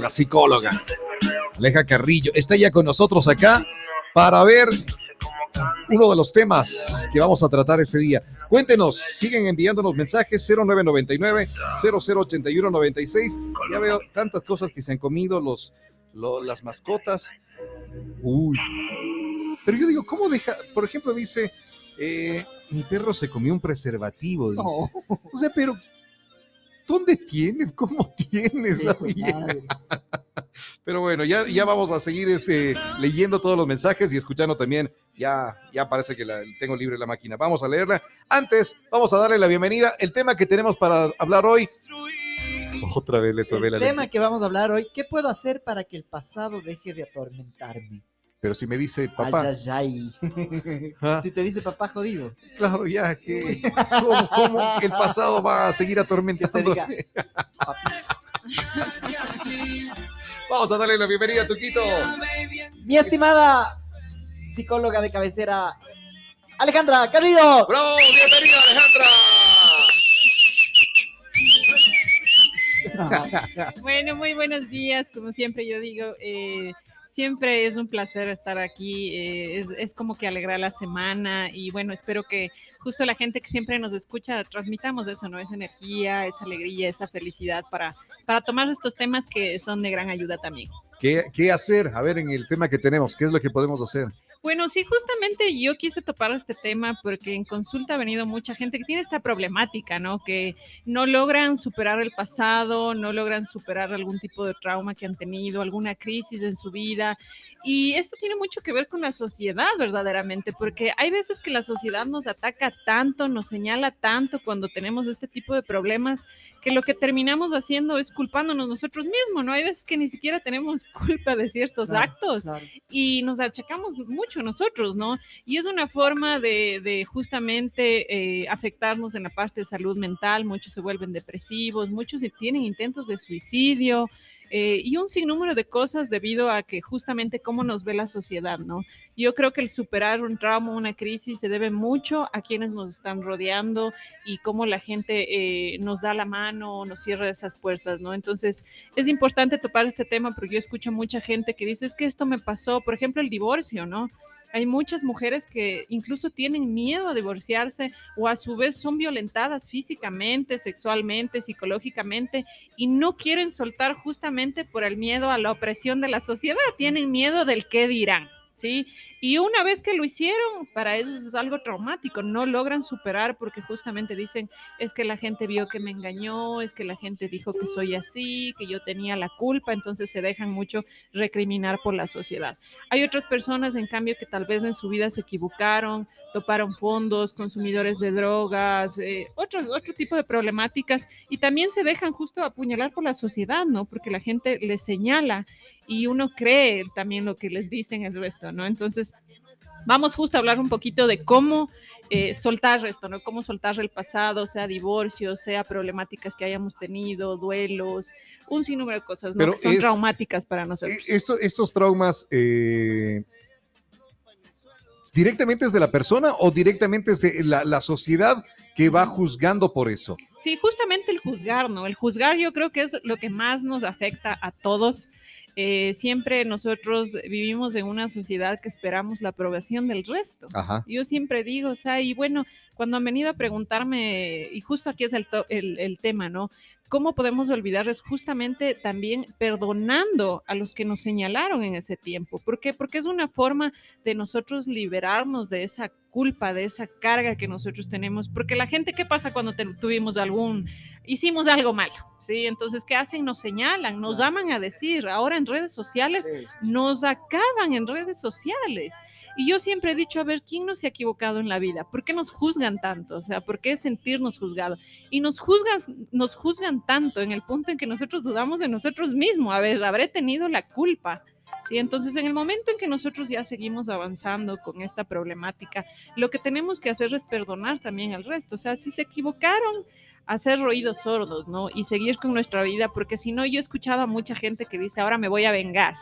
la psicóloga Aleja Carrillo. Está ya con nosotros acá para ver uno de los temas que vamos a tratar este día. Cuéntenos, siguen enviándonos mensajes 0999 0081 96. Ya veo tantas cosas que se han comido los, las mascotas. Uy. Pero yo digo, ¿cómo deja? Por ejemplo, dice, eh, mi perro se comió un preservativo. Dice. O sea, pero ¿dónde tiene? ¿Cómo tienes? Pero bueno, ya, ya vamos a seguir ese, leyendo todos los mensajes y escuchando también. Ya, ya parece que la, tengo libre la máquina. Vamos a leerla. Antes, vamos a darle la bienvenida. El tema que tenemos para hablar hoy. Otra vez le tomé la El tema que vamos a hablar hoy. ¿Qué puedo hacer para que el pasado deje de atormentarme? Pero si me dice papá. Ay, ay, ¿Ah? Si te dice papá jodido. Claro, ya que. ¿Cómo, el pasado va a seguir atormentando? Vamos a darle la bienvenida a Tuquito. Mi estimada psicóloga de cabecera, Alejandra Carrillo. ¡Bravo! ¡Bienvenida, Alejandra! bueno, muy buenos días. Como siempre yo digo, eh, siempre es un placer estar aquí, eh, es, como que alegrar la semana y bueno, espero que justo la gente que siempre nos escucha transmitamos eso, ¿no? Esa energía, esa alegría, esa felicidad para, para tomar estos temas que son de gran ayuda también. ¿Qué, ¿Qué hacer? A ver, en el tema que tenemos, ¿qué es lo que podemos hacer? Bueno, sí, justamente yo quise topar este tema porque en consulta ha venido mucha gente que tiene esta problemática, ¿no? Que no logran superar el pasado, no logran superar algún tipo de trauma que han tenido, alguna crisis en su vida y esto tiene mucho que ver con la sociedad, verdaderamente, porque hay veces que la sociedad nos ataca tanto, nos señala tanto cuando tenemos este tipo de problemas, que lo que terminamos haciendo es culpándonos nosotros mismos, ¿no? Hay veces que ni siquiera tenemos culpa de ciertos actos y nos achacamos mucho nosotros, ¿no? Y es una forma de, justamente eh, afectarnos en la parte de salud mental, muchos se vuelven depresivos, muchos tienen intentos de suicidio. Eh, y un sinnúmero de cosas debido a que justamente cómo nos ve la sociedad, ¿no? Yo creo que el superar un trauma, una crisis, se debe mucho a quienes nos están rodeando y cómo la gente eh, nos da la mano, nos cierra esas puertas, ¿no? Entonces, es importante topar este tema porque yo escucho mucha gente que dice, es que esto me pasó, por ejemplo, el divorcio, ¿no? Hay muchas mujeres que incluso tienen miedo a divorciarse o a su vez son violentadas físicamente, sexualmente, psicológicamente y no quieren soltar justamente por el miedo a la opresión de la sociedad, tienen miedo del qué dirán. ¿Sí? Y una vez que lo hicieron, para ellos es algo traumático, no logran superar porque justamente dicen, es que la gente vio que me engañó, es que la gente dijo que soy así, que yo tenía la culpa, entonces se dejan mucho recriminar por la sociedad. Hay otras personas, en cambio, que tal vez en su vida se equivocaron, toparon fondos, consumidores de drogas, eh, otros, otro tipo de problemáticas y también se dejan justo apuñalar por la sociedad, ¿no? Porque la gente les señala y uno cree también lo que les dicen el resto, ¿no? Entonces, vamos justo a hablar un poquito de cómo eh, soltar esto, ¿no? Cómo soltar el pasado, sea divorcio, sea problemáticas que hayamos tenido, duelos, un sinnúmero de cosas, ¿no? que son traumáticas para nosotros. Eh, esto, estos traumas... Eh ¿Directamente es de la persona o directamente es de la, sociedad que va juzgando por eso? Sí, justamente el juzgar, ¿no? El juzgar yo creo que es lo que más nos afecta a todos. Eh, siempre nosotros vivimos en una sociedad que esperamos la aprobación del resto. Yo siempre digo, o sea, y bueno, cuando han venido a preguntarme, y justo aquí es el, el, tema, ¿no? ¿Cómo podemos olvidarles justamente también perdonando a los que nos señalaron en ese tiempo? ¿Por qué? Porque es una forma de nosotros liberarnos de esa culpa, de esa carga que nosotros tenemos. Porque la gente, ¿qué pasa cuando tuvimos algún, hicimos algo malo? ¿Sí? Entonces, ¿qué hacen? Nos señalan, nos llaman a decir. Ahora en redes sociales, nos acaban en redes sociales. Y yo siempre he dicho, a ver, ¿quién no se ha equivocado en la vida? ¿Por qué nos juzgan tanto? O sea, ¿por qué sentirnos juzgados? Y nos juzgan, nos juzgan tanto en el punto en que nosotros dudamos de nosotros mismos. A ver, habré tenido la culpa. Sí, entonces en el momento en que nosotros ya seguimos avanzando con esta problemática, lo que tenemos que hacer es perdonar también al resto. O sea, si se equivocaron, hacer oídos sordos, ¿no? Y seguir con nuestra vida, porque si no, yo he escuchado a mucha gente que dice, ahora me voy a vengar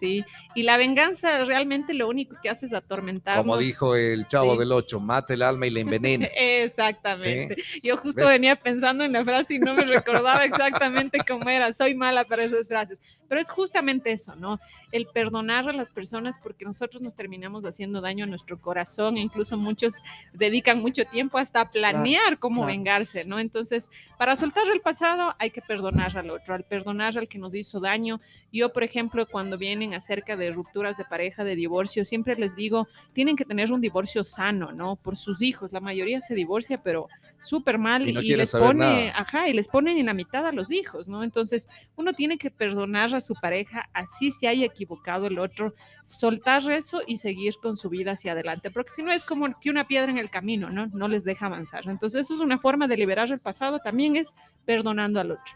¿sí? Y la venganza realmente lo único que hace es atormentarnos. Como dijo el chavo Sí. del 8, mate el alma y la envenena. Exactamente. Yo justo ¿Ves? venía pensando en la frase y no me recordaba exactamente cómo era. Soy mala para esas frases. Pero es justamente eso, ¿no? El perdonar a las personas porque nosotros nos terminamos haciendo daño a nuestro corazón. e Incluso muchos dedican mucho tiempo hasta a planear cómo claro. vengarse, ¿no? Entonces, para soltar el pasado hay que perdonar al otro, al perdonar al que nos hizo daño. Yo, por ejemplo, cuando vienen acerca de rupturas de pareja, de divorcio, siempre les digo, tienen que tener un divorcio sano, ¿no? Por sus hijos. La mayoría se divorcia, pero súper mal Y no quiere les pone, nada. ajá, y les ponen en la mitad a los hijos, ¿no? Entonces, uno tiene que perdonar a su pareja, así se haya equivocado el otro, soltar eso y seguir con su vida hacia adelante, porque si no es como que una piedra en el camino, ¿no? No les deja avanzar. Entonces, eso es una forma de liberar el pasado, también es perdonando al otro.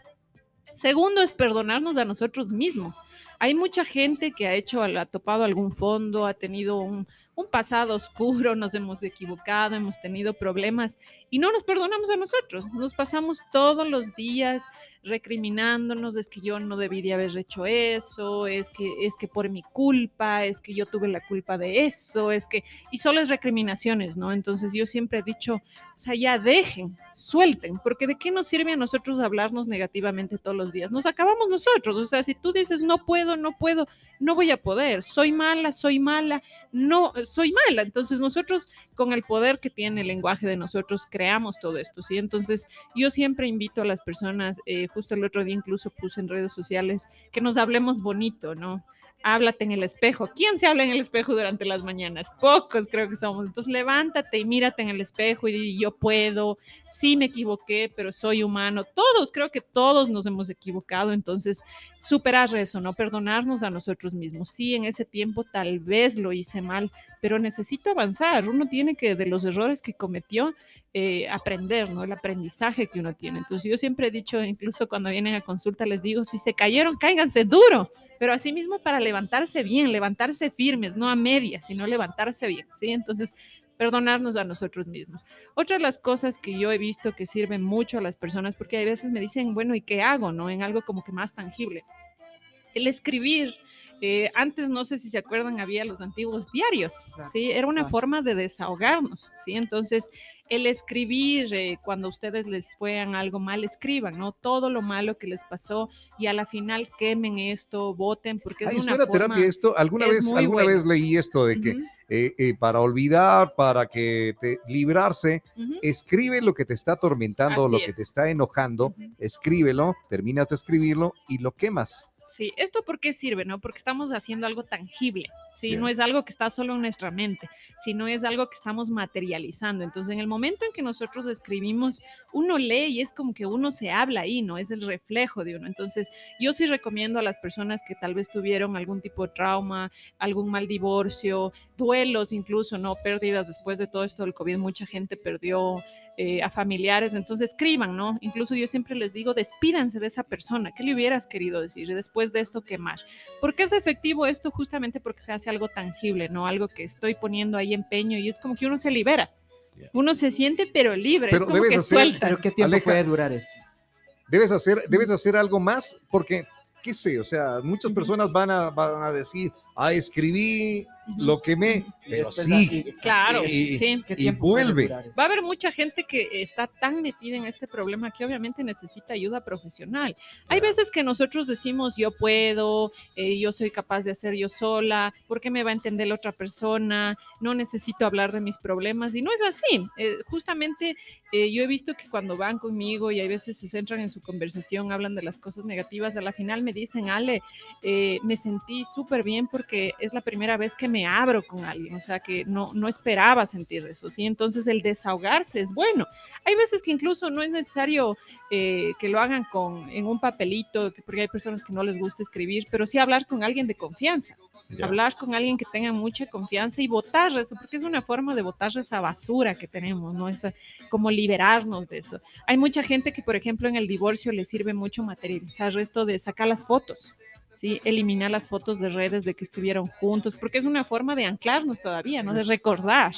Segundo es perdonarnos a nosotros mismos. Hay mucha gente que ha hecho, ha topado algún fondo, ha tenido un, un pasado oscuro, nos hemos equivocado, hemos tenido problemas y no nos perdonamos a nosotros. Nos pasamos todos los días recriminándonos, es que yo no debí de haber hecho eso, es que es que por mi culpa, es que yo tuve la culpa de eso, es que y solo es recriminaciones, ¿no? Entonces yo siempre he dicho, o sea, ya dejen, suelten, porque de qué nos sirve a nosotros hablarnos negativamente todos los días? Nos acabamos nosotros, o sea, si tú dices no puedo, no puedo, no voy a poder, soy mala, soy mala, no, soy mala. Entonces nosotros con el poder que tiene el lenguaje de nosotros creamos todo esto, ¿sí? Entonces yo siempre invito a las personas, eh, justo el otro día incluso puse en redes sociales, que nos hablemos bonito, ¿no? Háblate en el espejo. ¿Quién se habla en el espejo durante las mañanas? Pocos creo que somos. Entonces levántate y mírate en el espejo y yo puedo, sí me equivoqué, pero soy humano. Todos, creo que todos nos hemos equivocado. Entonces, superar eso, ¿no? Perdonarnos a nosotros mismos. Sí, en ese tiempo tal vez lo hice mal, pero necesito avanzar. Uno tiene que, de los errores que cometió, eh, aprender, ¿no? El aprendizaje que uno tiene. Entonces, yo siempre he dicho, incluso cuando vienen a consulta, les digo, si se cayeron, cáiganse duro, pero asimismo para levantarse bien, levantarse firmes, no a medias, sino levantarse bien, ¿sí? Entonces, perdonarnos a nosotros mismos. Otra de las cosas que yo he visto que sirven mucho a las personas, porque hay veces me dicen, bueno, ¿y qué hago? ¿No? En algo como que más tangible. El escribir. Eh, antes, no sé si se acuerdan, había los antiguos diarios, ¿sí? Era una claro. forma de desahogarnos, ¿sí? Entonces, el escribir, eh, cuando ustedes les fueran algo mal, escriban, ¿no? Todo lo malo que les pasó y a la final quemen esto, voten, porque es Ay, una forma... terapia esto. Alguna es vez, alguna bueno. vez leí esto de que eh, eh, para olvidar, para que te librarse, escribe lo que te está atormentando, Así lo que te está enojando, escríbelo, terminas de escribirlo y lo quemas. Sí, ¿esto por qué sirve, no? Porque estamos haciendo algo tangible, ¿sí? No es algo que está solo en nuestra mente, sino es algo que estamos materializando. Entonces, en el momento en que nosotros escribimos, uno lee y es como que uno se habla ahí, ¿no? Es el reflejo de uno. Entonces, yo sí recomiendo a las personas que tal vez tuvieron algún tipo de trauma, algún mal divorcio, duelos incluso, ¿no? Pérdidas después de todo esto del COVID, mucha gente perdió eh, a familiares, entonces escriban, ¿no? Incluso yo siempre les digo, despídanse de esa persona, ¿qué le hubieras querido decir? Después de esto, ¿qué más? ¿Por qué es efectivo esto? Justamente porque se hace algo tangible, ¿no? Algo que estoy poniendo ahí empeño y es como que uno se libera. Uno se siente pero libre, Pero es como debes que hacer- suelta. Pero ¿qué tiempo Aleja- puede durar esto? Debes hacer, debes hacer algo más porque, qué sé, o sea, muchas personas van a, van a decir, ah, escribí. Lo quemé, pero sí, Claro, y- sí. ¿Qué y vuelve. Va a haber mucha gente que está tan metida en este problema que obviamente necesita ayuda profesional. Hay Claro. veces que nosotros decimos yo puedo, eh, yo soy capaz de hacer yo sola, ¿por qué me va a entender la otra persona? No necesito hablar de mis problemas y no es así. Eh, justamente eh, yo he visto que cuando van conmigo y hay veces se centran en su conversación, hablan de las cosas negativas, a la final me dicen, Ale, eh, me sentí súper bien porque es la primera vez que me abro con alguien, o sea que no, no esperaba sentir eso, ¿sí? Entonces el desahogarse es bueno. Hay veces que incluso no es necesario eh, que lo hagan con, en un papelito, que- porque hay personas que no les gusta escribir, pero sí hablar con alguien de confianza, hablar con alguien que tenga mucha confianza y votar eso, porque es una forma de votar esa basura que tenemos, ¿no? Esa, como liberarnos de eso. Hay mucha gente que, por ejemplo, en el divorcio le sirve mucho materializar esto de sacar las fotos. ¿Sí? Eliminar las fotos de redes de que estuvieron juntos, porque es una forma de anclarnos todavía, ¿no? De recordar.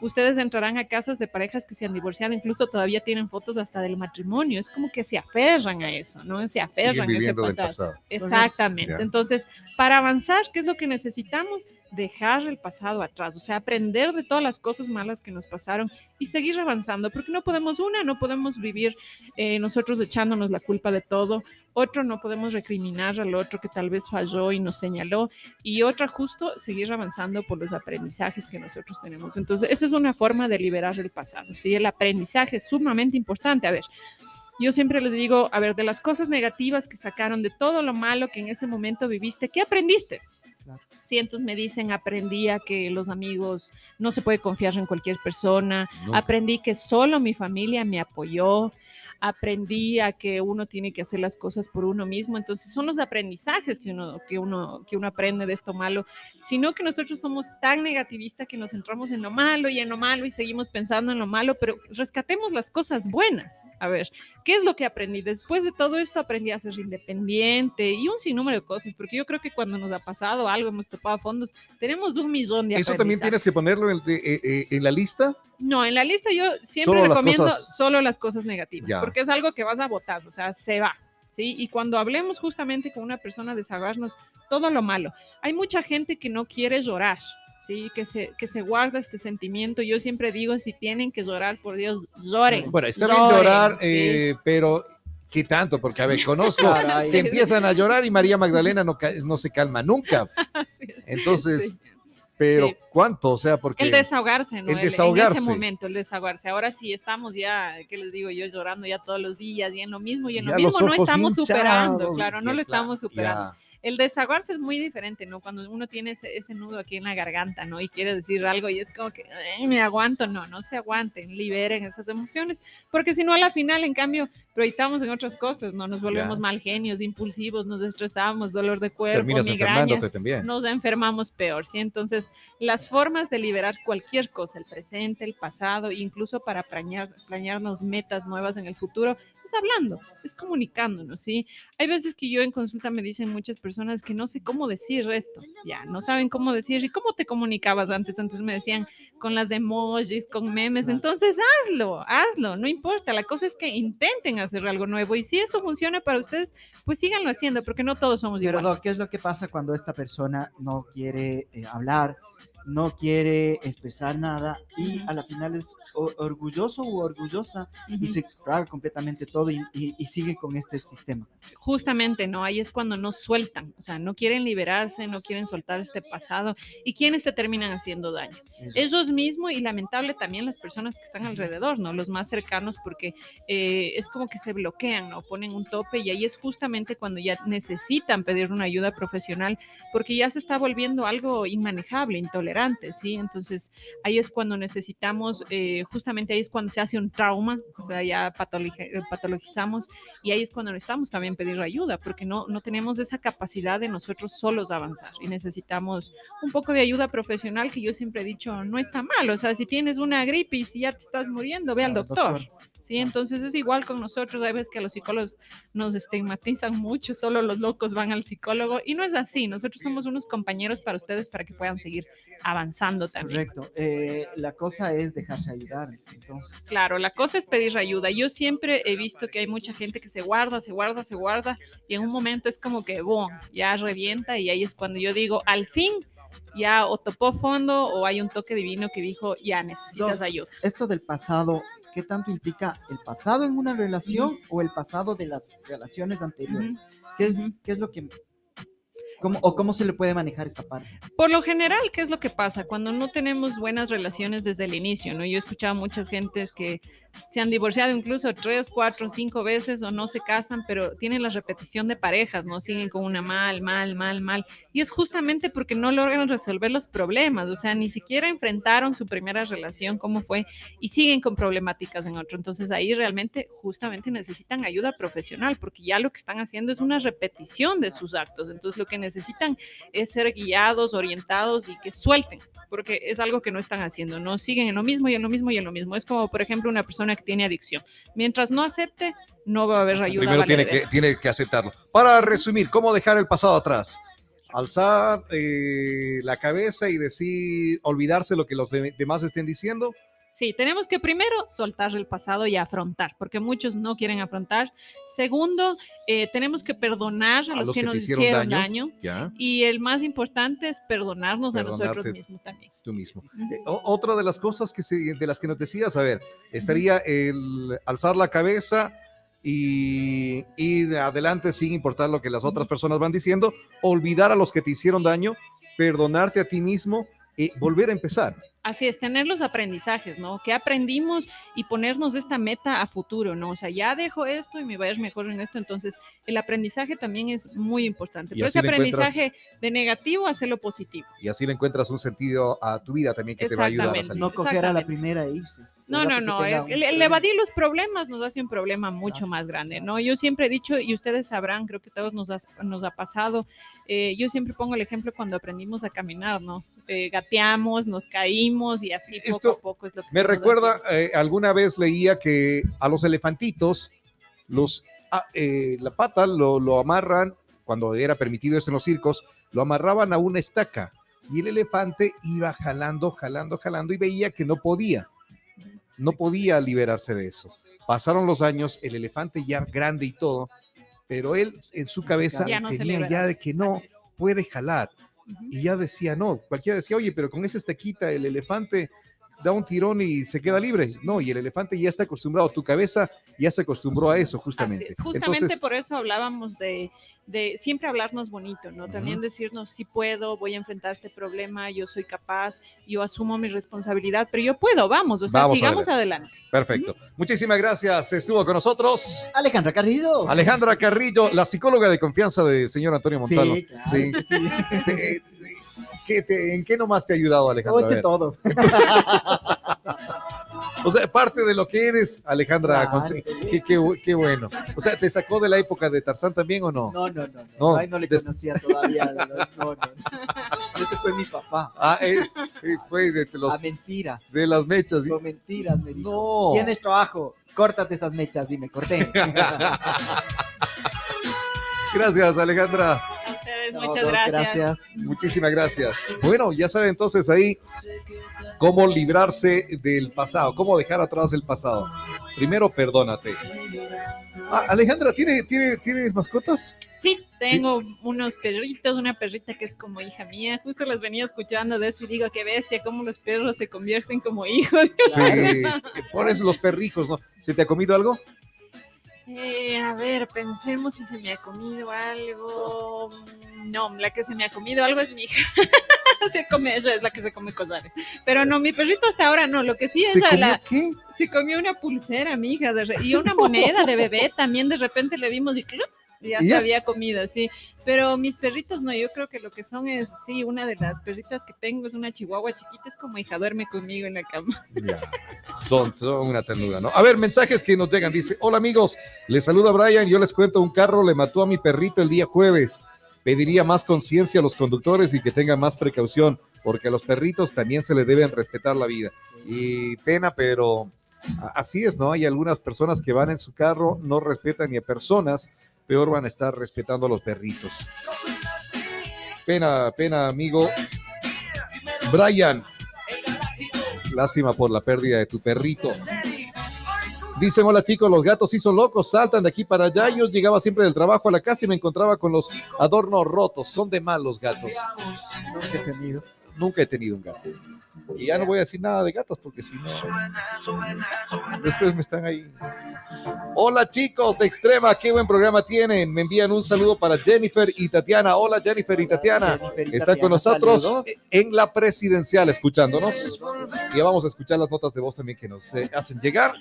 Ustedes entrarán a casas de parejas que se han divorciado, incluso todavía tienen fotos hasta del matrimonio. Es como que se aferran a eso, ¿no? Se aferran a ese pasado. Exactamente. Entonces, para avanzar, ¿qué es lo que necesitamos? Dejar el pasado atrás, o sea, aprender de todas las cosas malas que nos pasaron y seguir avanzando, porque no podemos, una, no podemos vivir eh, nosotros echándonos la culpa de todo, otro no podemos recriminar al otro que tal vez falló y nos señaló, y otra justo seguir avanzando por los aprendizajes que nosotros tenemos. Entonces, esa es una forma de liberar el pasado, ¿sí? El aprendizaje es sumamente importante. A ver, yo siempre les digo, a ver, de las cosas negativas que sacaron, de todo lo malo que en ese momento viviste, ¿qué aprendiste? Cientos me dicen, aprendí a que los amigos no se puede confiar en cualquier persona, aprendí que solo mi familia me apoyó, aprendí a que uno tiene que hacer las cosas por uno mismo. Entonces son los aprendizajes que uno, que uno, que uno aprende de esto malo, sino que nosotros somos tan negativistas que nos centramos en lo malo y en lo malo y seguimos pensando en lo malo, pero rescatemos las cosas buenas. A ver, ¿qué es lo que aprendí? Después de todo esto aprendí a ser independiente y un sinnúmero de cosas, porque yo creo que cuando nos ha pasado algo, hemos topado fondos, tenemos un millón de ¿Eso también tienes que ponerlo en, eh, eh, en la lista? No, en la lista yo siempre recomiendo solo las cosas negativas, porque es algo que vas a votar, o sea, se va. ¿Sí? Y cuando hablemos justamente con una persona, desahogarnos todo lo malo. Hay mucha gente que no quiere llorar, ¿sí? Que se, que se guarda este sentimiento. Yo siempre digo, si tienen que llorar, por Dios, lloren. Bueno, está bien llorar, eh, pero ¿qué tanto? Porque, a ver, conozco que empiezan a llorar y María Magdalena no, no se calma nunca. Entonces, pero ¿cuánto? O sea, porque... El desahogarse, ¿no? El desahogarse. En ese momento, el desahogarse. Ahora sí estamos ya, ¿qué les digo yo? Llorando ya todos los días y en lo mismo y en lo mismo no estamos superando, claro, no lo estamos superando el desahogarse es muy diferente, ¿no? Cuando uno tiene ese, nudo aquí en la garganta, ¿no? Y quiere decir algo y es como que me aguanto, no, no se aguanten, liberen esas emociones, porque si no a la final, en cambio, proyectamos en otras cosas, ¿no? Nos volvemos mal genios, impulsivos, nos estresamos, dolor de cuerpo, migrañas, nos enfermamos peor, ¿sí? Entonces, las formas de liberar cualquier cosa, el presente, el pasado, incluso para planear, planearnos metas nuevas en el futuro, es hablando, es comunicándonos, ¿sí? Hay veces que yo en consulta me dicen muchas personas que no sé cómo decir esto, ya, no saben cómo decir, ¿y cómo te comunicabas antes? Antes me decían con las emojis, con memes, entonces hazlo, hazlo, no importa, la cosa es que intenten hacer algo nuevo y si eso funciona para ustedes, pues síganlo haciendo, porque no todos somos Pero, iguales. ¿qué es lo que pasa cuando esta persona no quiere eh, hablar? No quiere expresar nada y a la final es orgulloso u orgullosa y se traga completamente todo y, sigue con este sistema. Justamente, ¿no? Ahí es cuando no sueltan, o sea, no quieren liberarse, no quieren soltar este pasado y quienes se terminan haciendo daño. Ellos mismos y lamentable también las personas que están alrededor, ¿no? Los más cercanos porque eh, es como que se bloquean, ¿no? Ponen un tope y ahí es justamente cuando ya necesitan pedir una ayuda profesional porque ya se está volviendo algo inmanejable, intolerable ¿sí? Entonces ahí es cuando necesitamos, eh, justamente ahí es cuando se hace un trauma, o sea, ya patologizamos y ahí es cuando necesitamos también pedir ayuda, porque no, no tenemos esa capacidad de nosotros solos avanzar y necesitamos un poco de ayuda profesional que yo siempre he dicho, no está mal, o sea, si tienes una gripe y si ya te estás muriendo, ve al doctor. ¿Sí? Entonces es igual con nosotros, hay veces que los psicólogos nos estigmatizan mucho, solo los locos van al psicólogo y no es así, nosotros somos unos compañeros para ustedes para que puedan seguir avanzando también. Correcto, eh, la cosa es dejarse ayudar, entonces. Claro, la cosa es pedir ayuda. Yo siempre he visto que hay mucha gente que se guarda, se guarda, se guarda y en un momento es como que, boom, ya revienta y ahí es cuando yo digo, al fin ya o topó fondo o hay un toque divino que dijo, ya necesitas ayuda. Esto del pasado, ¿qué tanto implica el pasado en una relación o el pasado de las relaciones anteriores? ¿Qué, es, ¿Qué es lo que ¿Cómo, ¿O cómo se le puede manejar esta parte? Por lo general, ¿qué es lo que pasa? Cuando no tenemos buenas relaciones desde el inicio, ¿no? Yo he escuchado a muchas gentes que se han divorciado incluso tres, cuatro, cinco veces o no se casan, pero tienen la repetición de parejas, ¿no? Siguen con una mal, mal, mal, mal. Y es justamente porque no logran resolver los problemas, o sea, ni siquiera enfrentaron su primera relación, cómo fue, y siguen con problemáticas en otro. Entonces ahí realmente justamente necesitan ayuda profesional, porque ya lo que están haciendo es una repetición de sus actos. Entonces lo que necesitan es ser guiados, orientados y que suelten, porque es algo que no están haciendo, ¿no? Siguen en lo mismo y en lo mismo y en lo mismo. Es como, por ejemplo, una persona persona que tiene adicción. Mientras no acepte, no va a haber ayuda. Primero tiene que, tiene que aceptarlo. Para resumir, ¿cómo dejar el pasado atrás? Alzar eh, la cabeza y decir, olvidarse lo que los de- demás estén diciendo. Sí, tenemos que primero soltar el pasado y afrontar, porque muchos no quieren afrontar. Segundo, eh, tenemos que perdonar a, los, que, nos hicieron hicieron daño. Y el más importante es perdonarnos a nosotros mismos también. tú mismo. Eh, otra de las cosas que se- de las que nos decías, a ver, estaría el alzar la cabeza y ir adelante sin importar lo que las otras personas van diciendo, olvidar a los que te hicieron daño, perdonarte a ti mismo y volver a empezar. Así es, tener los aprendizajes, ¿no? Que aprendimos y ponernos esta meta a futuro, ¿no? O sea, ya dejo esto y me va a ir mejor en esto, entonces el aprendizaje también es muy importante. Y Pero ese aprendizaje de negativo, hacerlo positivo. Y así le encuentras un sentido a tu vida también que te va a ayudar a salir. No coger a la primera e irse. No, no, Que no. El, evadir los problemas nos hace un problema mucho más grande, ¿no? Yo siempre he dicho, y ustedes sabrán, creo que todos nos ha, nos ha pasado, eh, yo siempre pongo el ejemplo cuando aprendimos a caminar, ¿no? Eh, gateamos, nos caímos y así poco Esto a poco es lo que Me recuerda, eh, alguna vez leía que a los elefantitos, los, ah, la pata lo, lo amarran, cuando era permitido esto en los circos, lo amarraban a una estaca y el elefante iba jalando, jalando, jalando y veía que no podía, no podía liberarse de eso. Pasaron los años, el elefante ya grande y todo, pero él en su cabeza Ya no tenía ya de que no puede jalar. Y ya decía, no, cualquiera decía, oye, pero con esa estaquita el elefante da un tirón y se queda libre. No, y el elefante ya está acostumbrado, tu cabeza ya se acostumbró a eso, justamente. es. Justamente Entonces, por eso hablábamos de, de siempre hablarnos bonito, ¿no? También decirnos, sí puedo, voy a enfrentar este problema, yo soy capaz, yo asumo mi responsabilidad, pero yo puedo, vamos, o sea, Vamos sigamos adelante. perfecto. Muchísimas gracias. Estuvo con nosotros Alejandra Carrillo. Alejandra Carrillo, la psicóloga de confianza del señor Antonio Montalvo. Sí, claro. Sí. sí. Te- ¿qué te- ¿En qué nomás te ha ayudado, Alejandra? Oye, todo. O sea, parte de lo que eres, Alejandra. Claro. Qué, qué- qué bueno. O sea, ¿te sacó de la época de Tarzán también o no? No, no, no. No, no. Ay, no le conocía todavía. No, no, no. Ese fue mi papá. Ah, es, fue de, los, A mentiras. de las mechas. Con mentiras me dijo. No. Tienes trabajo. Córtate esas mechas y me corté. Gracias, Alejandra. Ustedes, No, muchas no, gracias. Muchísimas gracias. Bueno, ya sabe entonces ahí cómo librarse del pasado, cómo dejar atrás el pasado. Primero, perdónate. Ah, Alejandra, ¿tiene, tiene, ¿tienes mascotas? Sí, tengo unos perritos, una perrita que es como hija mía. Justo las venía escuchando de eso y digo, qué bestia, cómo los perros se convierten como hijos. Sí. Pones los perrijos, ¿no? ¿Se te ha comido algo? Eh, a ver, pensemos si se me ha comido algo. No, la que se me ha comido algo es mi hija. se come, ella es la que se come collares. Pero no, mi perrito hasta ahora no. Lo que sí es ¿Se la, qué? se comió una pulsera, mi hija, de re- y una moneda de bebé. También de repente le vimos y. ya ¿Y se había comido, sí. Pero mis perritos no, yo creo que lo que son es, sí, una de las perritas que tengo es una chihuahua chiquita, es como hija, duerme conmigo en la cama. Ya. Son, son una ternura, ¿no? A ver, mensajes que nos llegan. Dice, hola amigos, les saluda Brian, yo les cuento, un carro le mató a mi perrito el día jueves. Pediría más conciencia a los conductores y que tengan más precaución, porque a los perritos también se les deben respetar la vida. Y pena, pero así es, ¿no? Hay algunas personas que van en su carro, no respetan ni a personas, peor van a estar respetando a los perritos. Pena, pena, amigo. Brian, Lástima por la pérdida de tu perrito. Dicen, hola chicos, los gatos sí son locos, saltan de aquí para allá. Yo llegaba siempre del trabajo a la casa y me encontraba con los adornos rotos. Son de mal los gatos. Nunca he tenido. Nunca he tenido un gato. Y ya no voy a decir nada de gatos porque si no, después me están ahí. Hola chicos de Extrema, qué buen programa tienen. Me envían un saludo para Jennifer y Tatiana. Hola Jennifer y Tatiana. Están con nosotros saludos. en la presidencial escuchándonos. Y ya vamos a escuchar las notas de voz también que nos eh, hacen llegar.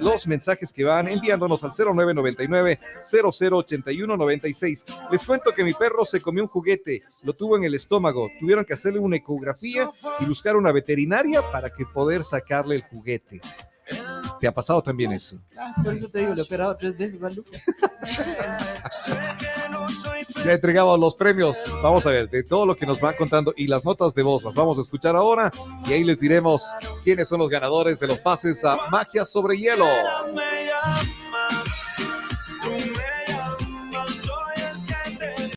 Los mensajes que van enviándonos al 0999 0081 96. Les cuento que mi perro se comió un juguete, lo tuvo en el estómago. Tuvieron que hacerle una ecografía y buscar una veterinaria para que poder sacarle el juguete. ¿Te ha pasado también eso? Ah, por eso te digo, le he operado tres veces a Lucas. Ya entregamos los premios. Vamos a ver, de todo lo que nos van contando y las notas de voz las vamos a escuchar ahora y ahí les diremos quiénes son los ganadores de los pases a Magia sobre Hielo.